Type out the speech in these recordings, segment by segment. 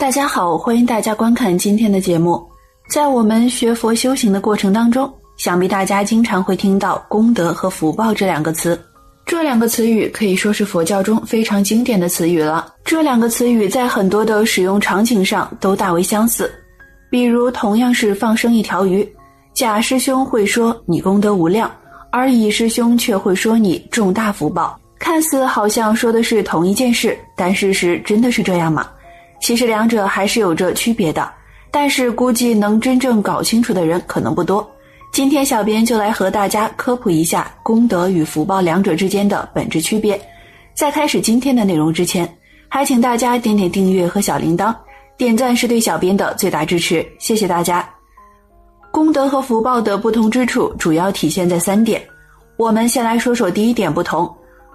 大家好，欢迎大家观看今天的节目。在我们学佛修行的过程当中，想必大家经常会听到功德和福报这两个词。这两个词语可以说是佛教中非常经典的词语了。这两个词语在很多的使用场景上都大为相似。比如，同样是放生一条鱼，甲师兄会说你功德无量，而乙师兄却会说你重大福报。看似好像说的是同一件事，但事实真的是这样吗？其实两者还是有着区别的。但是估计能真正搞清楚的人可能不多。今天小编就来和大家科普一下功德与福报两者之间的本质区别。在开始今天的内容之前，还请大家点点订阅和小铃铛，点赞是对小编的最大支持，谢谢大家。功德和福报的不同之处主要体现在三点。我们先来说说第一点不同：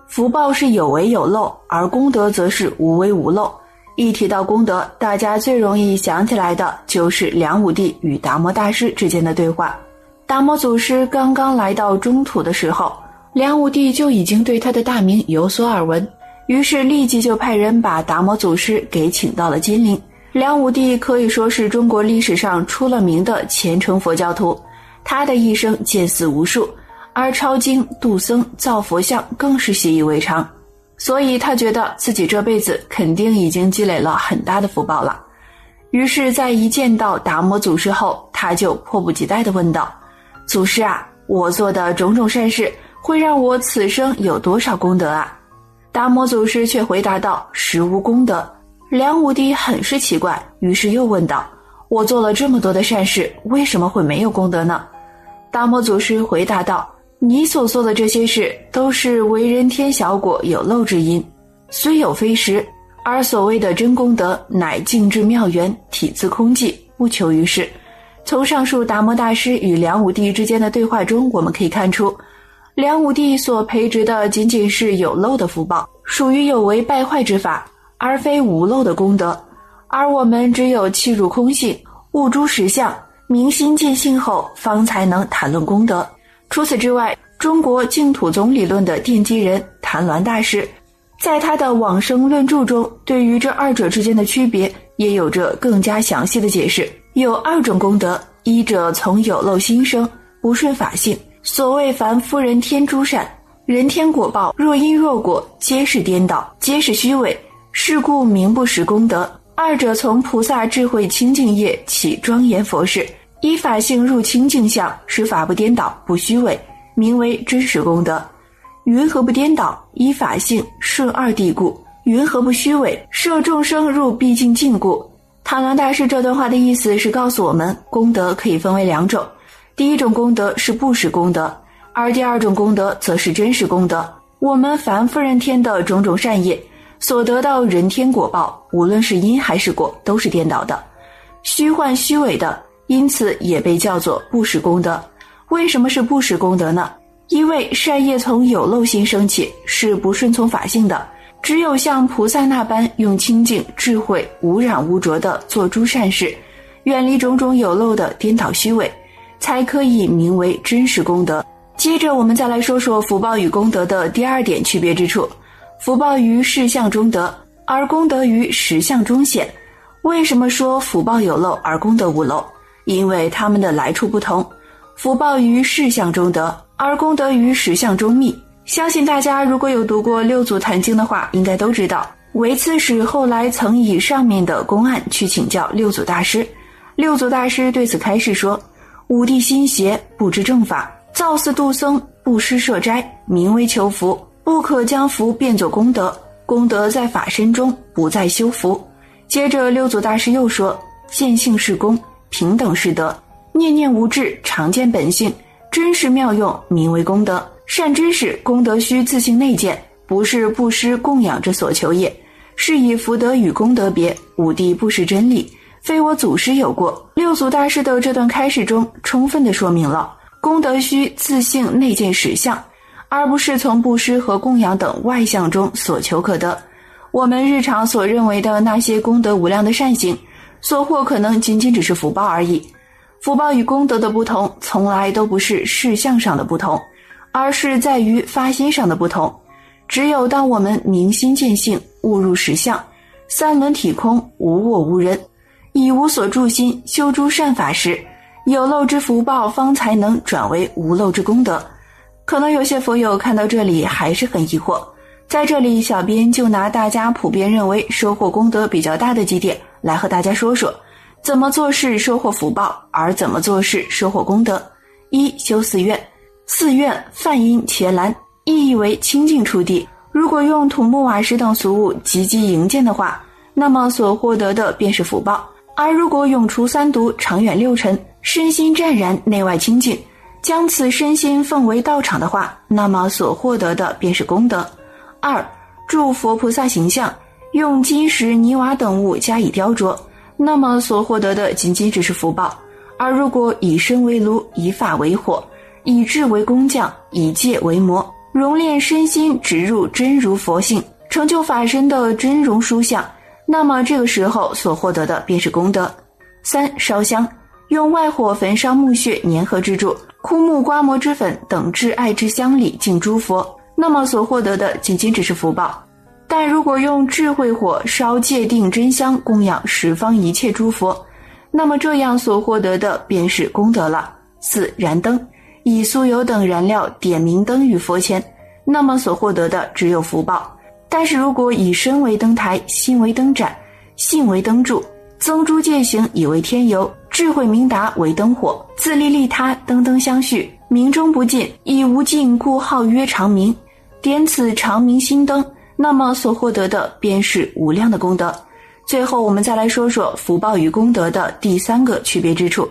福报是有为有漏，而功德则是无为无漏。一提到功德，大家最容易想起来的就是梁武帝与达摩大师之间的对话。达摩祖师刚刚来到中土的时候，梁武帝就已经对他的大名有所耳闻，于是立即就派人把达摩祖师给请到了金陵。梁武帝可以说是中国历史上出了名的虔诚佛教徒，他的一生见寺无数，而抄经、度僧、造佛像更是习以为常。所以他觉得自己这辈子肯定已经积累了很大的福报了，于是，在一见到达摩祖师后，他就迫不及待地问道：“祖师啊，我做的种种善事会让我此生有多少功德啊？”达摩祖师却回答道：“实无功德。”梁武帝很是奇怪，于是又问道：“我做了这么多的善事，为什么会没有功德呢？”达摩祖师回答道。你所做的这些事，都是为人天小果有漏之因，虽有非实，而所谓的真功德，乃静至妙缘，体自空寂，不求于世。从上述达摩大师与梁武帝之间的对话中，我们可以看出，梁武帝所培植的仅仅是有漏的福报，属于有为败坏之法，而非无漏的功德。而我们只有契入空性，悟诸实相，明心见性后，方才能谈论功德。除此之外，中国净土宗理论的奠基人谭鸾大师，在他的《往生论著》中，对于这二者之间的区别，也有着更加详细的解释。有二种功德，一者从有漏心生，不顺法性。所谓凡夫人天诸善，人天果报若因若果，皆是颠倒，皆是虚伪，是故名不实功德。二者从菩萨智慧清净业起庄严佛事。依法性入清净相，使法不颠倒不虚伪，名为真实功德。云何不颠倒？依法性顺二谛故。云何不虚伪？摄众生入毕竟境故。唐梁大师这段话的意思是告诉我们，功德可以分为两种，第一种功德是不实功德，而第二种功德则是真实功德。我们凡夫人天的种种善业所得到人天果报，无论是因还是果，都是颠倒的，虚幻虚伪的。因此也被叫做不实功德。为什么是不实功德呢？因为善业从有漏心升起，是不顺从法性的。只有像菩萨那般用清净智慧、无染无浊的做诸善事，远离种种有漏的颠倒虚伪，才可以名为真实功德。接着，我们再来说说福报与功德的第二点区别之处：福报于事相中得，而功德于实相中显。为什么说福报有漏而功德无漏？因为他们的来处不同，福报于事相中得，而功德于实相中觅。相信大家如果有读过《六祖坛经》的话，应该都知道，维刺史后来曾以上面的公案去请教六祖大师。六祖大师对此开示说：“武帝心邪，不知正法，造寺度僧，布施设斋，名为求福，不可将福变作功德。功德在法身中，不在修福。”接着，六祖大师又说：“见性是功。”平等是德，念念无智，常见本性，真实妙用，名为功德。善知识，功德须自性内见，不是布施供养之所求也。是以福德与功德别，五帝不识真理，非我祖师有过。六祖大师的这段开示中，充分的说明了功德须自性内见实相，而不是从布施和供养等外相中所求可得。我们日常所认为的那些功德无量的善行。所获可能仅仅只是福报而已，福报与功德的不同，从来都不是事相上的不同，而是在于发心上的不同。只有当我们明心见性，悟入实相，三轮体空，无我无人，以无所住心修诸善法时，有漏之福报方才能转为无漏之功德。可能有些佛友看到这里还是很疑惑，在这里，小编就拿大家普遍认为收获功德比较大的几点来和大家说说，怎么做事收获福报，而怎么做事收获功德。一修寺院，寺院梵音伽蓝，意义为清净处地。如果用土木瓦石等俗物积极营建的话，那么所获得的便是福报；而如果永除三毒，长远六尘，身心湛然，内外清净，将此身心奉为道场的话，那么所获得的便是功德。二铸佛菩萨形象，用金石泥瓦等物加以雕琢，那么所获得的仅仅只是福报；而如果以身为炉，以法为火，以智为工匠，以戒为魔。熔炼身心，植入真如佛性，成就法身的真容殊相，那么这个时候所获得的便是功德。三烧香，用外火焚烧木屑粘合之柱、枯木刮磨之粉等至爱之香礼敬诸佛，那么所获得的仅仅只是福报。但如果用智慧火烧戒定真香供养十方一切诸佛，那么这样所获得的便是功德了。四燃灯。以酥油等燃料点明灯于佛前，那么所获得的只有福报。但是如果以身为灯台，心为灯盏，性为灯柱，增诸戒行以为天油，智慧明达为灯火，自利利他，灯灯相续，明中不尽，以无尽故号曰长明。点此长明心灯，那么所获得的便是无量的功德。最后，我们再来说说福报与功德的第三个区别之处。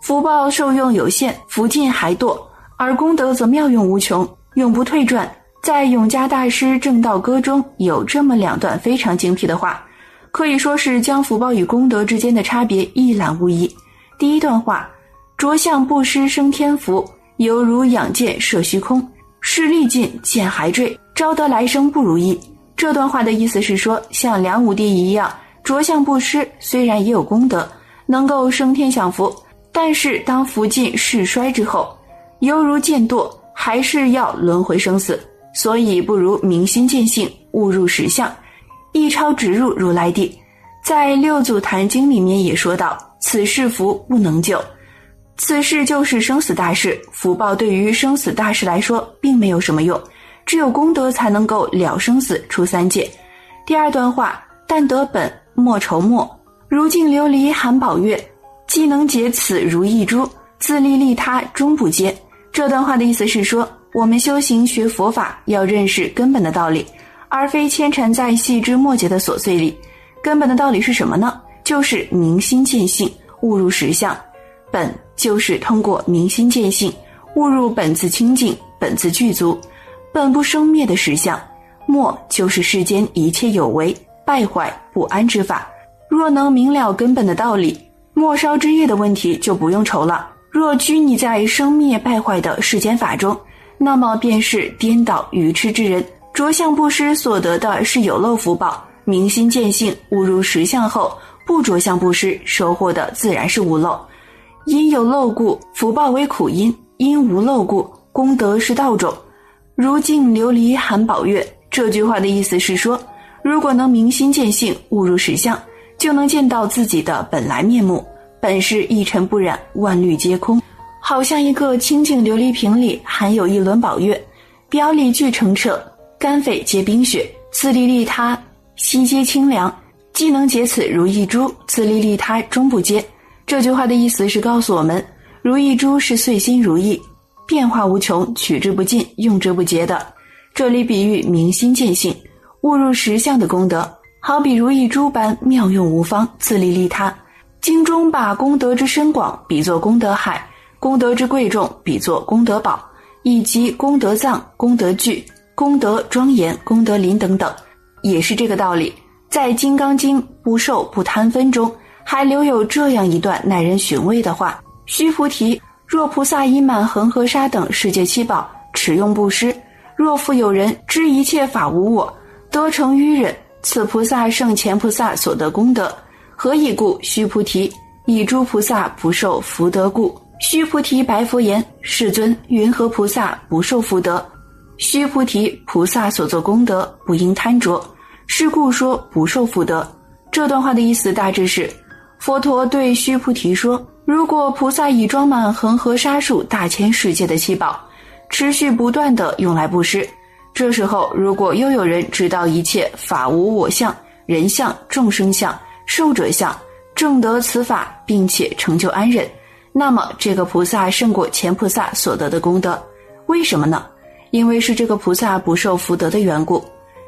福报受用有限，福尽还堕；而功德则妙用无穷，永不退转。在永嘉大师《正道歌》中有这么两段非常精辟的话，可以说是将福报与功德之间的差别一览无遗。第一段话：着相布施生天福，犹如养箭射虚空，势力尽箭还坠，招得来生不如意。这段话的意思是说，像梁武帝一样着相布施，虽然也有功德，能够升天享福。但是，当福尽势衰之后，犹如剑堕，还是要轮回生死。所以，不如明心见性，悟入实相，一超直入如来地。在《六祖坛经》里面也说到：“此事福不能救，此事就是生死大事。福报对于生死大事来说，并没有什么用，只有功德才能够了生死、出三界。”第二段话：“但得本，莫愁末。如镜琉璃含宝月。”既能解此如意珠，自利利他终不接。这段话的意思是说，我们修行学佛法要认识根本的道理，而非牵缠在细枝末节的琐碎里。根本的道理是什么呢？就是明心见性，悟入实相。本就是通过明心见性，悟入本自清净、本自具足、本不生灭的实相。末就是世间一切有为、败坏、不安之法。若能明了根本的道理。末梢之业的问题就不用愁了。若拘泥在生灭败坏的世间法中，那么便是颠倒愚痴之人。着相布施所得的是有漏福报，明心见性悟入实相后，不着相布施，收获的自然是无漏。因有漏故，福报为苦因；因无漏故，功德是道种。如镜琉璃含宝月。这句话的意思是说，如果能明心见性悟入实相。就能见到自己的本来面目，本是一尘不染，万虑皆空，好像一个清净琉璃瓶里含有一轮宝月，表里俱澄澈，肝肺皆冰雪，自利利他，心皆清凉，既能解此如意珠，自利利他终不接。这句话的意思是告诉我们，如意珠是碎心如意，变化无穷，取之不尽，用之不竭的。这里比喻明心见性，悟入实相的功德。好比如一珠般妙用无方，自利利他。经中把功德之深广比作功德海，功德之贵重比作功德宝，以及功德藏、功德具、功德庄严、功德林等等，也是这个道理。在《金刚经》不受不贪分中，还留有这样一段耐人寻味的话：须菩提，若菩萨以满恒河沙等世界七宝，持用布施；若复有人知一切法无我，得成于忍。此菩萨胜前菩萨所得功德，何以故？须菩提，以诸菩萨不受福德故。须菩提白佛言：“世尊，云何菩萨不受福德？”须菩提，菩萨所作功德不应贪着。是故说不受福德。这段话的意思大致是：佛陀对须菩提说，如果菩萨已装满恒河沙数大千世界的七宝，持续不断的用来布施，这时候如果又有人知道一切法无我相、人相、众生相、寿者相，正得此法，并且成就安忍。那么，这个菩萨胜过前菩萨所得的功德，为什么呢？因为是这个菩萨不受福德的缘故。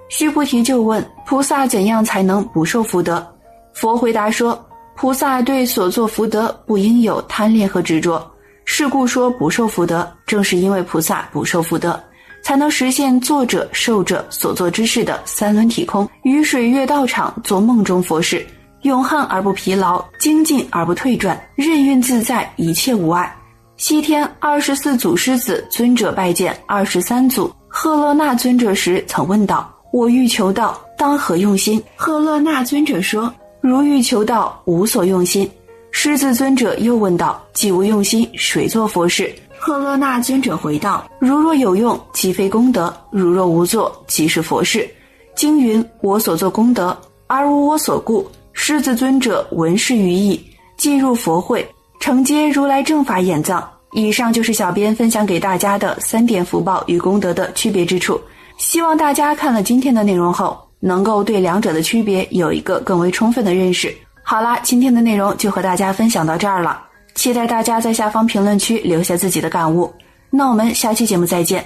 须菩提就问菩萨：怎样才能不受福德？佛回答说：菩萨对所作福德不应有贪恋和执着。是故说不受福德，正是因为菩萨不受福德，才能实现作者、受者所做之事的三轮体空，于水月道场做梦中佛事。永汉而不疲劳，精进而不退转，任运自在，一切无碍。西天二十四祖师子尊者拜见二十三祖赫勒那尊者时，曾问道：“我欲求道，当何用心？”赫勒那尊者说：“如欲求道，无所用心。”狮子尊者又问道：“既无用心，谁做佛事？”赫勒那尊者回道：“如若有用，即非功德；如若无作，即是佛事。”经云：“我所作功德，而无我所故。”狮子尊者闻是于意，进入佛会，承接如来正法演藏。以上就是小编分享给大家的三点福报与功德的区别之处。希望大家看了今天的内容后，能够对两者的区别有一个更为充分的认识。好啦，今天的内容就和大家分享到这儿了，期待大家在下方评论区留下自己的感悟。那我们下期节目再见。